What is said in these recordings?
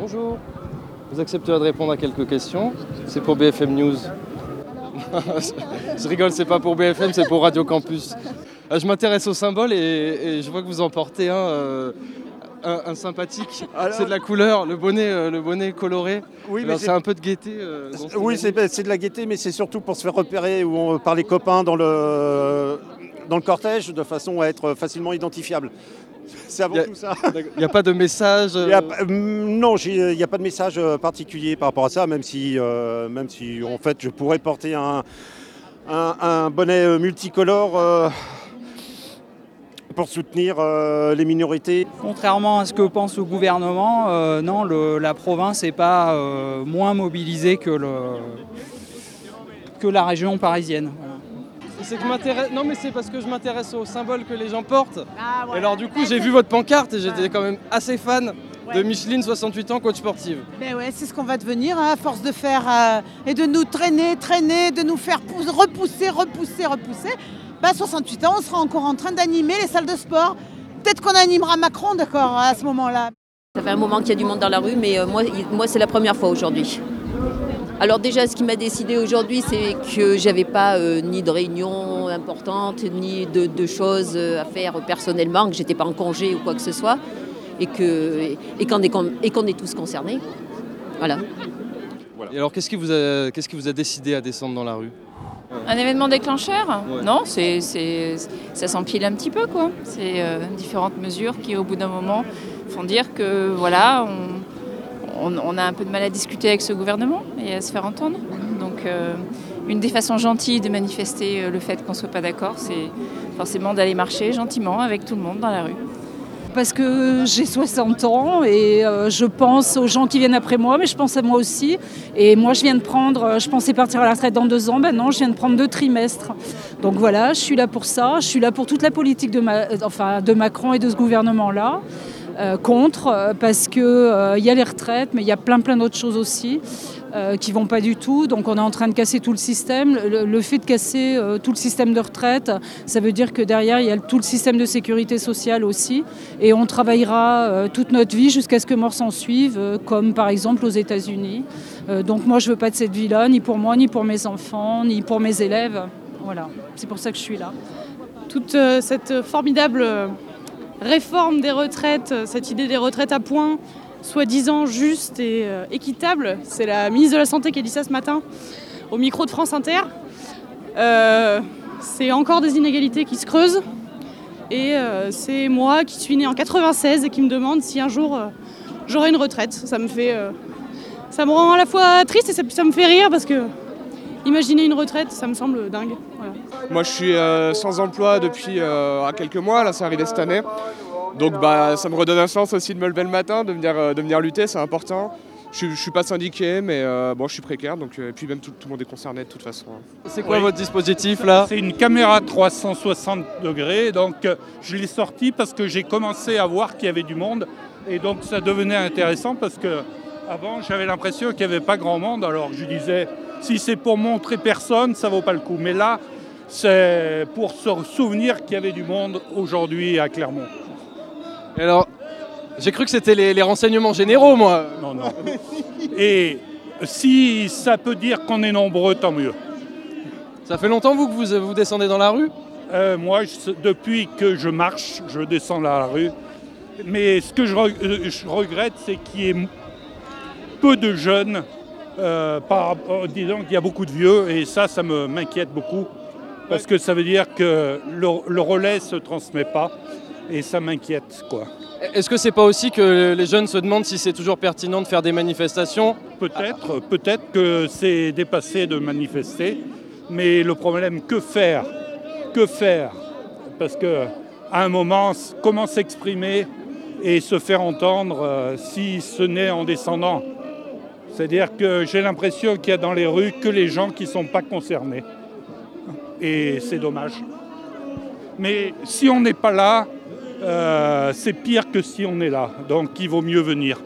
Bonjour. Vous accepterez de répondre à quelques questions? C'est pour BFM News. je rigole, c'est pas pour BFM, c'est pour Radio Campus. Euh, Je m'intéresse au symbole et, et je vois que vous en portez un, euh, un, un sympathique. Alors- C'est de la couleur, le bonnet, euh, le bonnet coloré. Oui, Alors, mais c'est un peu de gaieté. euh, oui, c'est c'est de la gaieté, mais c'est surtout pour se faire repérer on- par les copains dans le, dans le cortège de façon à être facilement identifiable. C'est avant a- tout ça. Il n'y a pas de message. Il y a euh, hum, non, il n'y a pas de message euh, particulier par rapport à ça, même si, euh, même si en fait, je pourrais porter un, un, un bonnet multicolore euh, pour soutenir euh, les minorités. Contrairement à ce que pense le gouvernement, euh, non, le- la province n'est pas euh, moins mobilisée que, le, que la région parisienne. C'est que je m'intéresse. Non, mais c'est parce que je m'intéresse au symbole que les gens portent. Ah, Et alors, du coup, j'ai vu votre pancarte et j'étais quand même assez fan de. Micheline, 68 ans, coach sportive. Ben ouais, c'est ce qu'on va devenir hein, à force de faire euh, et de nous traîner, traîner, de nous faire pou- repousser, repousser, repousser. Bah 68 ans, on sera encore en train d'animer les salles de sport. Peut-être qu'on animera Macron, d'accord, à ce moment-là. Ça fait un moment qu'il y a du monde dans la rue, mais euh, moi, moi c'est la première fois aujourd'hui. Alors déjà, ce qui m'a décidé aujourd'hui, c'est que j'avais pas euh, ni de réunion importante, ni de, de choses à faire personnellement, que j'étais pas en congé ou quoi que ce soit, et que et qu'on est, com- et qu'on est tous concernés. Voilà. Et alors, qu'est-ce qui, vous a... qu'est-ce qui vous a décidé à descendre dans la rue? Un événement déclencheur? Ouais. Non, c'est, c'est, ça s'empile un petit peu, quoi. C'est euh, différentes mesures qui, au bout d'un moment, font dire que, voilà, on, on- a un peu de mal à discuter avec ce gouvernement et à se faire entendre. Donc, euh, une des façons gentilles de manifester euh, le fait qu'on ne soit pas d'accord, c'est forcément d'aller marcher gentiment avec tout le monde dans la rue. Parce que j'ai 60 ans et euh, je pense aux gens qui viennent après moi, mais je pense à moi aussi. Et moi, je viens de prendre, je pensais partir à la retraite dans deux ans, ben non, je viens de prendre deux trimestres. Donc voilà, je suis là pour ça. Je suis là pour toute la politique de Macron et de ce gouvernement-là. Euh, contre, euh, parce qu'il il y a les retraites, mais il y a plein plein d'autres choses aussi euh, qui vont pas du tout. Donc on est en train de casser tout le système. Le, fait de casser euh, tout le système de retraite, ça veut dire que derrière, il y a tout le système de sécurité sociale aussi. Et on travaillera euh, toute notre vie jusqu'à ce que mort s'en suive, euh, comme par exemple aux États-Unis. Euh, donc moi, je veux pas de cette vie-là, ni pour moi, ni pour mes enfants, ni pour mes élèves. Voilà, c'est pour ça que je suis là. toute euh, cette formidable euh, réforme des retraites, euh, cette idée des retraites à points, soi-disant juste et euh, équitable. C'est la ministre de la Santé qui a dit ça ce matin au micro de France Inter. Euh, c'est encore des inégalités qui se creusent. Et euh, c'est moi qui suis née en 96 et qui me demande si un jour j'aurai une retraite. Ça me fait. ça me rend à la fois triste et ça me fait rire parce que imaginer une retraite, ça me semble dingue. Voilà. Moi, je suis euh, sans emploi depuis euh, à quelques mois, là, c'est arrivé cette année. Donc, bah, ça me redonne un sens aussi de me lever le matin, de venir, euh, de venir lutter, c'est important. Je ne suis pas syndiqué, mais euh, bon, je suis précaire, donc, euh, et puis même tout, tout le monde est concerné de toute façon. hein. C'est quoi Oui. votre dispositif là? C'est une caméra 360 degrés, donc euh, je l'ai sortie parce que j'ai commencé à voir qu'il y avait du monde et donc ça devenait intéressant parce que avant j'avais l'impression qu'il n'y avait pas grand monde, alors je disais si c'est pour montrer personne, ça vaut pas le coup. Mais là, c'est pour se souvenir qu'il y avait du monde aujourd'hui à Clermont. Et alors, j'ai cru que c'était les, les renseignements généraux, moi. Non, non. Et si ça peut dire qu'on est nombreux, tant mieux. Ça fait longtemps, vous, que vous, vous descendez dans la rue? Euh, moi, je- depuis que je marche, je descends dans la rue. Mais ce que je, euh, je regrette, c'est qu'il y ait peu de jeunes. Euh, par rapport- disons qu'il y a beaucoup de vieux, et ça, ça me- m'inquiète beaucoup. Parce que ça veut dire que le, le relais ne se transmet pas, et ça m'inquiète, quoi. Est-ce que c'est pas aussi que les jeunes se demandent si c'est toujours pertinent de faire des manifestations? Peut-être, peut-être que c'est dépassé de manifester, mais le problème, que faire? Que faire? Parce que à un moment, comment s'exprimer et se faire entendre euh, si ce n'est en descendant? C'est-à-dire que j'ai l'impression qu'il y a dans les rues que les gens qui ne sont pas concernés. Et c'est dommage. Mais si on n'est pas là, euh, c'est pire que si on est là. Donc il vaut mieux venir.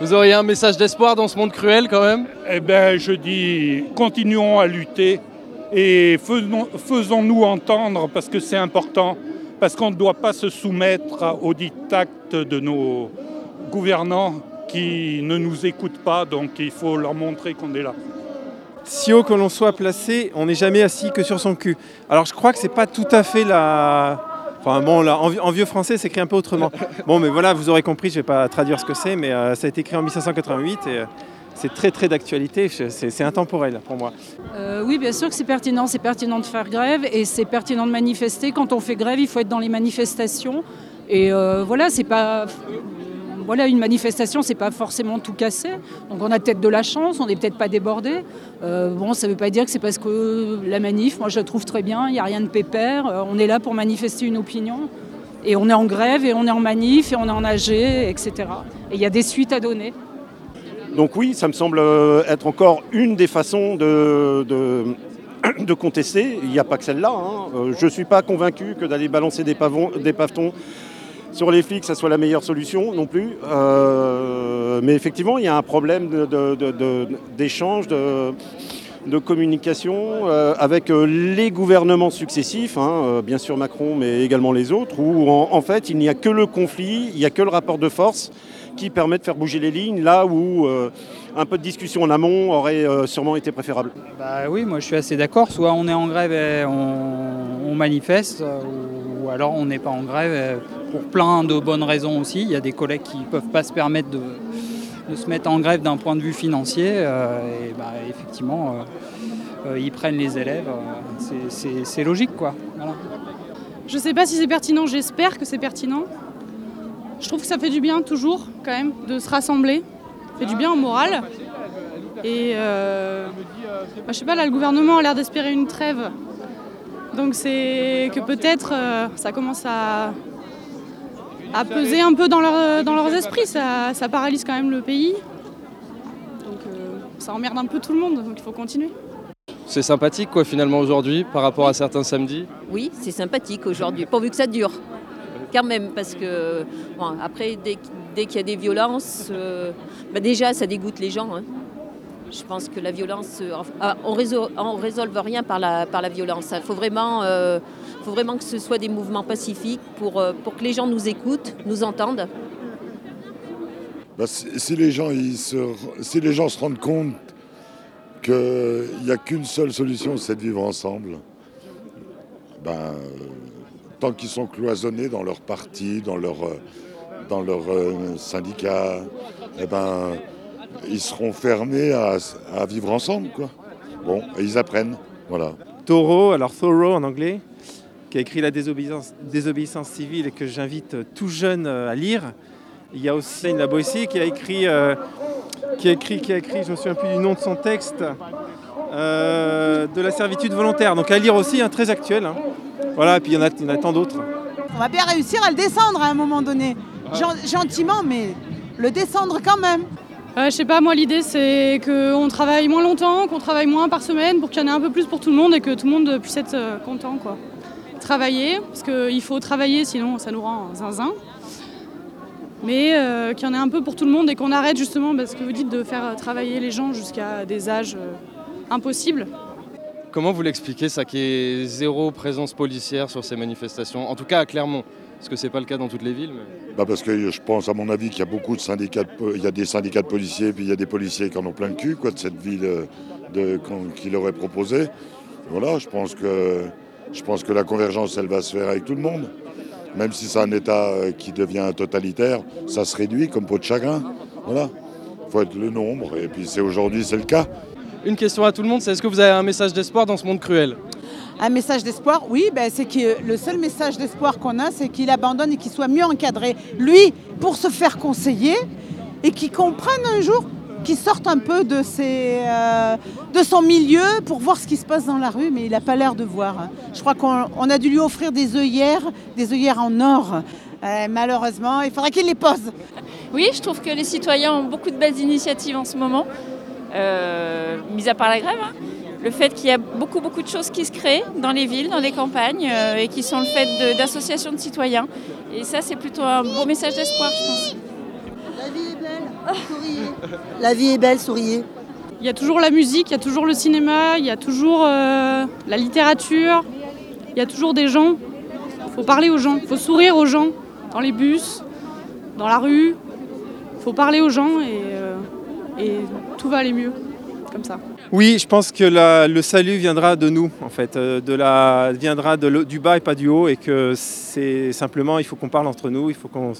Vous auriez un message d'espoir dans ce monde cruel quand même? Eh bien, je dis, continuons à lutter et faisons- faisons-nous entendre parce que c'est important, parce qu'on ne doit pas se soumettre aux dictats de nos gouvernants qui ne nous écoutent pas, donc il faut leur montrer qu'on est là. Si haut que l'on soit placé, on n'est jamais assis que sur son cul. Alors je crois que c'est pas tout à fait la. Enfin bon, là, en, vieux français, c'est écrit un peu autrement. Bon, mais voilà, vous aurez compris, je vais pas traduire ce que c'est, mais euh, ça a été écrit en 1588 et euh, c'est très très d'actualité, c'est c'est intemporel pour moi. Euh, oui, bien sûr que c'est pertinent. C'est pertinent de faire grève et c'est pertinent de manifester. Quand on fait grève, il faut être dans les manifestations. Et euh, voilà, c'est pas. Voilà, une manifestation, c'est pas forcément tout casser. Donc on a peut-être de la chance, on n'est peut-être pas débordé. Euh, bon, ça ne veut pas dire que c'est parce que la manif, moi je la trouve très bien, il n'y a rien de pépère. Euh, on est là pour manifester une opinion. Et on est en grève, et on est en manif, et on est en AG, etc. Et il y a des suites à donner. Donc oui, ça me semble euh, être encore une des façons de, contester. Il n'y a pas que celle-là. hein. Je ne suis pas convaincu que d'aller balancer des, pavons, des pavetons sur les flics, ça soit la meilleure solution non plus. Euh, mais effectivement, il y a un problème d'échange, de, communication euh, avec euh, les gouvernements successifs, hein, bien sûr Macron, mais également les autres, où en, fait il n'y a que le conflit, il n'y a que le rapport de force qui permet de faire bouger les lignes, là où un peu de discussion en amont aurait sûrement été préférable. Bah oui, moi je suis assez d'accord. Soit on est en grève et on, manifeste, ou, alors on n'est pas en grève pour plein de bonnes raisons aussi. Il y a des collègues qui ne peuvent pas se permettre de, se mettre en grève d'un point de vue financier. euh, et bah, effectivement, euh, euh, ils prennent les élèves. c'est- logique quoi. Je sais pas si c'est pertinent, j'espère que c'est pertinent. Je trouve que ça fait du bien toujours, quand même, de se rassembler. Ça fait du bien au moral. Et bah, je sais pas, là, le gouvernement a l'air d'espérer une trêve. Donc c'est que peut-être ça commence à, à peser un peu dans, leur- dans leurs esprits. Ça, ça paralyse quand même le pays. Donc euh, ça emmerde un peu tout le monde, donc il faut continuer. C'est sympathique quoi finalement aujourd'hui par rapport à certains samedis. Oui, c'est sympathique aujourd'hui, pourvu que ça dure. Quand même, parce que bon, après, dès, dès qu'il y a des violences, euh, bah déjà, ça dégoûte les gens. hein. Je pense que la violence, euh, ah, on ne résolve rien par la, par la violence. Il faut vraiment, euh, faut vraiment que ce soit des mouvements pacifiques pour, euh, pour que les gens nous écoutent, nous entendent. Bah, si, si les gens, ils se, si les gens se rendent compte qu'il n'y a qu'une seule solution, c'est de vivre ensemble, ben, euh, tant qu'ils sont cloisonnés dans leur parti, dans leur, euh, dans leur euh, syndicat, eh ben, ils seront fermés à, à vivre ensemble. Quoi. Bon, et ils apprennent. Voilà. Alors Thoreau en anglais, qui a écrit La désobéissance, désobéissance civile et que j'invite tout jeune euh, à lire. Il y a aussi une Boissy qui a écrit, euh, qui a écrit, qui a écrit, je me souviens plus du nom de son texte, euh, de la servitude volontaire. Donc à lire aussi, hein, très actuel. hein. Voilà, et puis il y en a, il y en a tant d'autres. On va bien réussir à le descendre à un moment donné. Gen- gentiment, mais le descendre quand même. Euh, je sais pas, moi l'idée c'est qu'on travaille moins longtemps, qu'on travaille moins par semaine pour qu'il y en ait un peu plus pour tout le monde et que tout le monde puisse être euh, content. Quoi. Travailler, parce qu'il faut travailler sinon ça nous rend zinzin. Mais euh, qu'il y en ait un peu pour tout le monde et qu'on arrête justement ce que vous dites de faire travailler les gens jusqu'à des âges euh, impossibles. Comment vous l'expliquez ça qu'il y ait zéro présence policière sur ces manifestations En tout cas à Clermont, parce que c'est pas le cas dans toutes les villes. mais- Bah parce que je pense, à mon avis, qu'il y a beaucoup de syndicats, de il y a des syndicats de policiers, puis il y a des policiers qui en ont plein le cul, quoi, de cette ville euh, de, qu'on- qu'il aurait proposé. Voilà, je pense que je pense que la convergence, elle va se faire avec tout le monde. Même si c'est un État euh, qui devient totalitaire, ça se réduit comme peau de chagrin. Voilà, faut être le nombre, et puis c'est aujourd'hui, c'est le cas. Une question à tout le monde, c'est est-ce que vous avez un message d'espoir dans ce monde cruel? Un message d'espoir, oui, ben, c'est que le seul message d'espoir qu'on a, c'est qu'il abandonne et qu'il soit mieux encadré. Lui, pour se faire conseiller et qu'il comprenne un jour, qu'il sorte un peu de, ses, euh, de son milieu pour voir ce qui se passe dans la rue, mais il n'a pas l'air de voir. Je crois qu'on on a dû lui offrir des œillères, des œillères en or. Euh, malheureusement, il faudrait qu'il les pose. Oui, je trouve que les citoyens ont beaucoup de belles initiatives en ce moment, euh, mis à part la grève. hein. Le fait qu'il y a beaucoup, beaucoup de choses qui se créent dans les villes, dans les campagnes, et qui sont le fait de- d'associations de, citoyens. Et ça, c'est plutôt un beau message d'espoir, je pense. La vie est belle, souriez. La vie est belle, souriez. Il y a toujours la musique, il y a toujours le cinéma, il y a toujours euh, la littérature, il y a toujours des gens. Il faut parler aux gens, il faut sourire aux gens, dans les bus, dans la rue. Il faut parler aux gens et, euh, et tout va aller mieux comme ça. Oui, je pense que la- le salut viendra de nous, en fait, euh, de la, viendra de du bas et pas du haut, et que c'est simplement, il faut qu'on parle entre nous, il faut qu'on...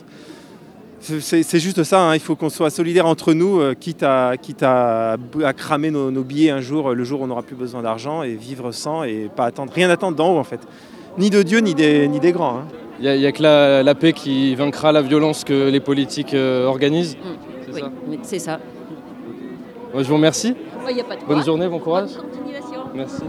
C'est juste ça, hein, il faut qu'on soit solidaires entre nous, euh, quitte, à, quitte à, à cramer nos, nos billets un jour, euh, le jour où on n'aura plus besoin d'argent, et vivre sans, et pas attendre, rien attendre d'en haut, en fait. Ni de Dieu, ni des, ni des grands. hein. Il n'y a, que la, la paix qui vaincra la violence que les politiques euh, organisent. C'est Oui, ça mais c'est ça. Moi, je vous remercie. Il n'y a pas de Bonne quoi. journée, bon courage. Bonne continuation. Merci.